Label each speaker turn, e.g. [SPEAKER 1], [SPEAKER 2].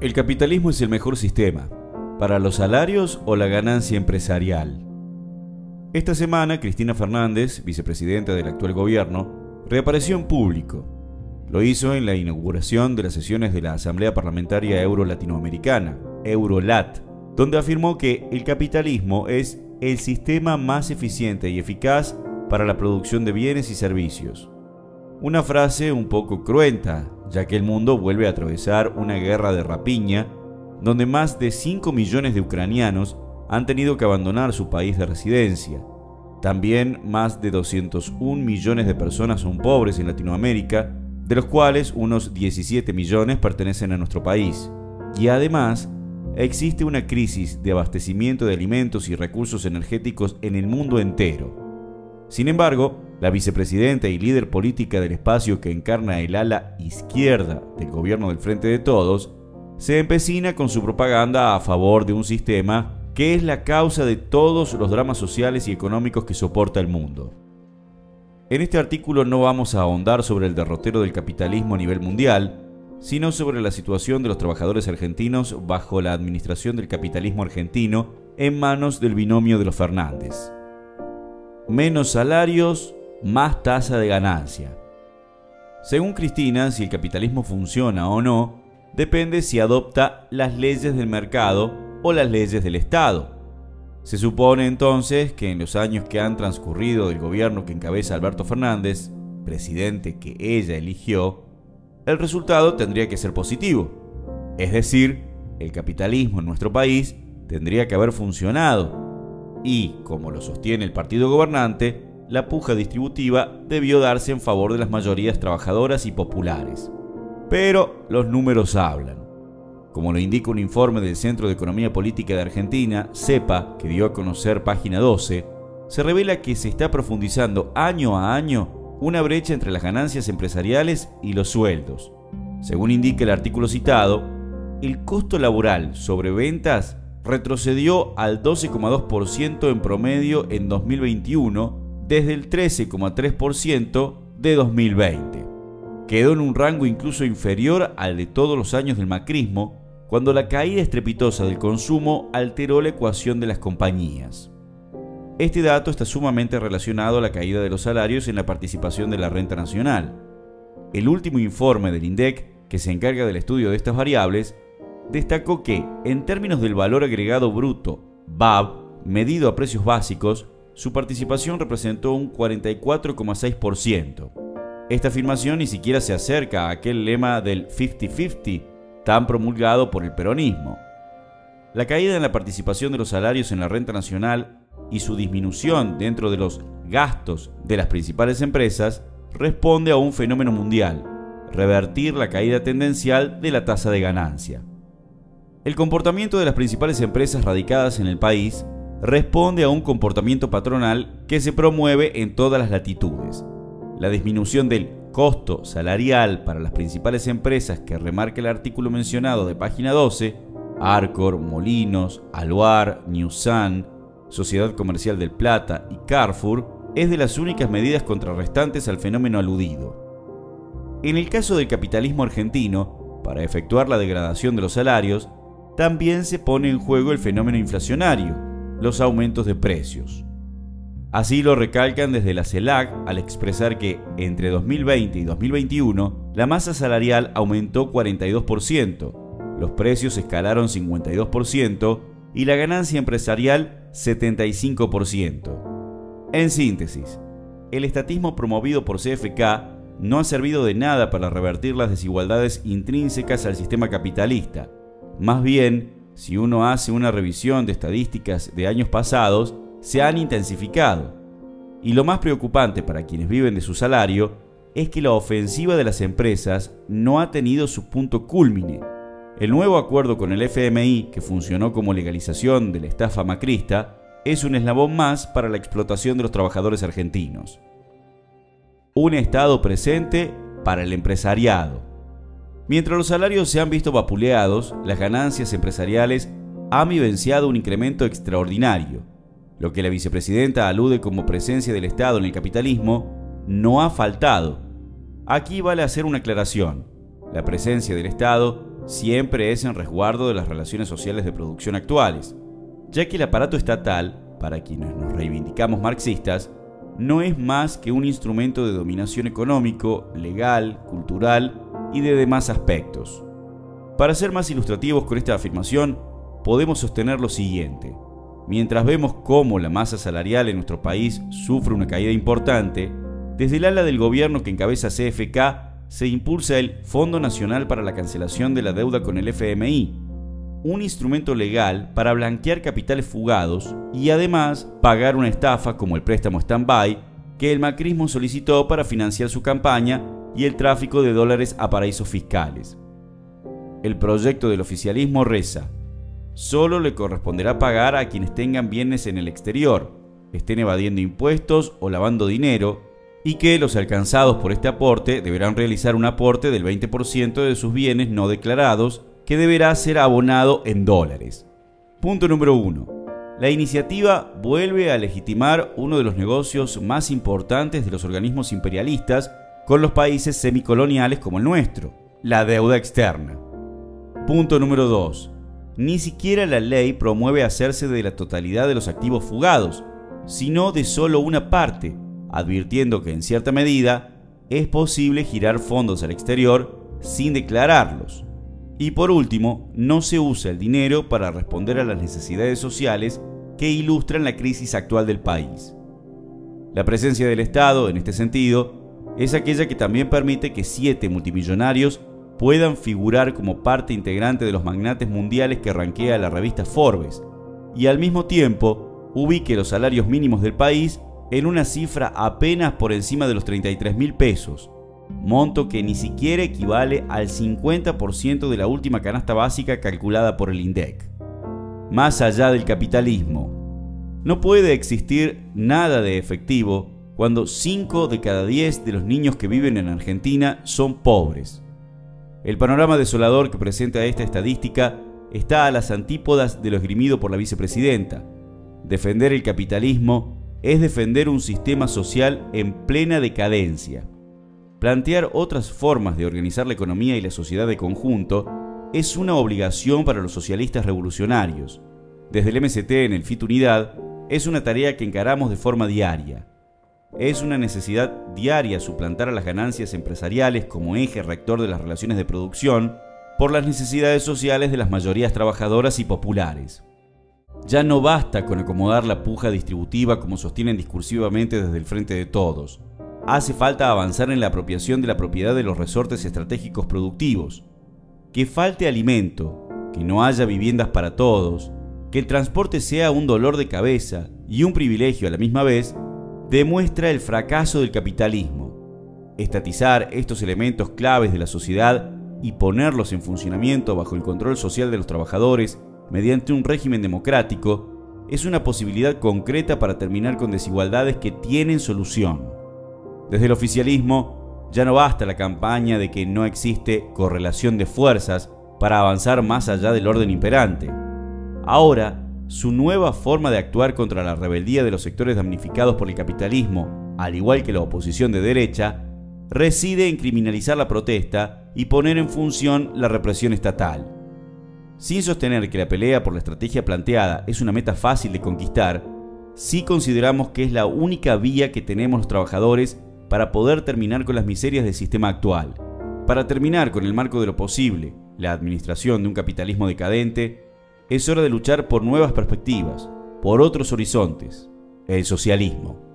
[SPEAKER 1] El capitalismo es el mejor sistema, para los salarios o la ganancia empresarial. Esta semana, Cristina Fernández, vicepresidenta del actual gobierno, reapareció en público. Lo hizo en la inauguración de las sesiones de la Asamblea Parlamentaria Euro-Latinoamericana, Eurolat, donde afirmó que el capitalismo es el sistema más eficiente y eficaz para la producción de bienes y servicios. Una frase un poco cruenta, ya que el mundo vuelve a atravesar una guerra de rapiña, donde más de 5 millones de ucranianos han tenido que abandonar su país de residencia. También más de 201 millones de personas son pobres en Latinoamérica, de los cuales unos 17 millones pertenecen a nuestro país. Y además, existe una crisis de abastecimiento de alimentos y recursos energéticos en el mundo entero. Sin embargo, la vicepresidenta y líder política del espacio que encarna el ala izquierda del gobierno del Frente de Todos, se empecina con su propaganda a favor de un sistema que es la causa de todos los dramas sociales y económicos que soporta el mundo. En este artículo no vamos a ahondar sobre el derrotero del capitalismo a nivel mundial, sino sobre la situación de los trabajadores argentinos bajo la administración del capitalismo argentino en manos del binomio de los Fernández. Menos salarios, más tasa de ganancia. Según Cristina, si el capitalismo funciona o no, depende si adopta las leyes del mercado o las leyes del Estado. Se supone entonces que en los años que han transcurrido del gobierno que encabeza Alberto Fernández, presidente que ella eligió, el resultado tendría que ser positivo. Es decir, el capitalismo en nuestro país tendría que haber funcionado y, como lo sostiene el partido gobernante, la puja distributiva debió darse en favor de las mayorías trabajadoras y populares. Pero los números hablan. Como lo indica un informe del Centro de Economía Política de Argentina, CEPA, que dio a conocer página 12, se revela que se está profundizando año a año una brecha entre las ganancias empresariales y los sueldos. Según indica el artículo citado, el costo laboral sobre ventas retrocedió al 12,2% en promedio en 2021 desde el 13,3% de 2020. Quedó en un rango incluso inferior al de todos los años del macrismo, cuando la caída estrepitosa del consumo alteró la ecuación de las compañías. Este dato está sumamente relacionado a la caída de los salarios en la participación de la renta nacional. El último informe del INDEC, que se encarga del estudio de estas variables, destacó que, en términos del valor agregado bruto, BAB, medido a precios básicos, su participación representó un 44,6%. Esta afirmación ni siquiera se acerca a aquel lema del 50-50 tan promulgado por el peronismo. La caída en la participación de los salarios en la renta nacional y su disminución dentro de los gastos de las principales empresas responde a un fenómeno mundial, revertir la caída tendencial de la tasa de ganancia. El comportamiento de las principales empresas radicadas en el país responde a un comportamiento patronal que se promueve en todas las latitudes. La disminución del costo salarial para las principales empresas que remarca el artículo mencionado de página 12, Arcor, Molinos, Aluar, Newsan, Sociedad Comercial del Plata y Carrefour, es de las únicas medidas contrarrestantes al fenómeno aludido. En el caso del capitalismo argentino, para efectuar la degradación de los salarios, también se pone en juego el fenómeno inflacionario, los aumentos de precios. Así lo recalcan desde la CELAC al expresar que entre 2020 y 2021 la masa salarial aumentó 42%, los precios escalaron 52% y la ganancia empresarial 75%. En síntesis, el estatismo promovido por CFK no ha servido de nada para revertir las desigualdades intrínsecas al sistema capitalista. Más bien, si uno hace una revisión de estadísticas de años pasados, se han intensificado. Y lo más preocupante para quienes viven de su salario es que la ofensiva de las empresas no ha tenido su punto culmine. El nuevo acuerdo con el FMI, que funcionó como legalización de la estafa macrista, es un eslabón más para la explotación de los trabajadores argentinos. Un Estado presente para el empresariado. Mientras los salarios se han visto vapuleados, las ganancias empresariales han vivenciado un incremento extraordinario. Lo que la vicepresidenta alude como presencia del Estado en el capitalismo no ha faltado. Aquí vale hacer una aclaración. La presencia del Estado siempre es en resguardo de las relaciones sociales de producción actuales, ya que el aparato estatal, para quienes nos reivindicamos marxistas, no es más que un instrumento de dominación económico, legal, cultural y de demás aspectos. Para ser más ilustrativos con esta afirmación, podemos sostener lo siguiente. Mientras vemos cómo la masa salarial en nuestro país sufre una caída importante, desde el ala del gobierno que encabeza CFK se impulsa el Fondo Nacional para la Cancelación de la Deuda con el FMI, un instrumento legal para blanquear capitales fugados y además pagar una estafa como el préstamo stand-by que el macrismo solicitó para financiar su campaña y el tráfico de dólares a paraísos fiscales. El proyecto del oficialismo reza, solo le corresponderá pagar a quienes tengan bienes en el exterior, estén evadiendo impuestos o lavando dinero, y que los alcanzados por este aporte deberán realizar un aporte del 20% de sus bienes no declarados que deberá ser abonado en dólares. Punto número 1. La iniciativa vuelve a legitimar uno de los negocios más importantes de los organismos imperialistas con los países semicoloniales como el nuestro, la deuda externa. Punto número 2. Ni siquiera la ley promueve hacerse de la totalidad de los activos fugados, sino de solo una parte, advirtiendo que en cierta medida es posible girar fondos al exterior sin declararlos. Y por último, no se usa el dinero para responder a las necesidades sociales que ilustran la crisis actual del país. La presencia del Estado, en este sentido, es aquella que también permite que siete multimillonarios puedan figurar como parte integrante de los magnates mundiales que ranquea la revista Forbes, y al mismo tiempo ubique los salarios mínimos del país en una cifra apenas por encima de los 33 mil pesos, monto que ni siquiera equivale al 50% de la última canasta básica calculada por el INDEC. Más allá del capitalismo, no puede existir nada de efectivo cuando 5 de cada 10 de los niños que viven en Argentina son pobres. El panorama desolador que presenta esta estadística está a las antípodas de lo esgrimido por la vicepresidenta. Defender el capitalismo es defender un sistema social en plena decadencia. Plantear otras formas de organizar la economía y la sociedad de conjunto es una obligación para los socialistas revolucionarios. Desde el MST en el FIT Unidad es una tarea que encaramos de forma diaria. Es una necesidad diaria suplantar a las ganancias empresariales como eje rector de las relaciones de producción por las necesidades sociales de las mayorías trabajadoras y populares. Ya no basta con acomodar la puja distributiva como sostienen discursivamente desde el frente de todos hace falta avanzar en la apropiación de la propiedad de los resortes estratégicos productivos, que falte alimento, que no haya viviendas para todos, que el transporte sea un dolor de cabeza y un privilegio a la misma vez, demuestra el fracaso del capitalismo. Estatizar estos elementos claves de la sociedad y ponerlos en funcionamiento bajo el control social de los trabajadores mediante un régimen democrático es una posibilidad concreta para terminar con desigualdades que tienen solución. Desde el oficialismo ya no basta la campaña de que no existe correlación de fuerzas para avanzar más allá del orden imperante. Ahora, su nueva forma de actuar contra la rebeldía de los sectores damnificados por el capitalismo, al igual que la oposición de derecha, reside en criminalizar la protesta y poner en función la represión estatal. Sin sostener que la pelea por la estrategia planteada es una meta fácil de conquistar, sí consideramos que es la única vía que tenemos los trabajadores para poder terminar con las miserias del sistema actual, para terminar con el marco de lo posible, la administración de un capitalismo decadente, es hora de luchar por nuevas perspectivas, por otros horizontes, el socialismo.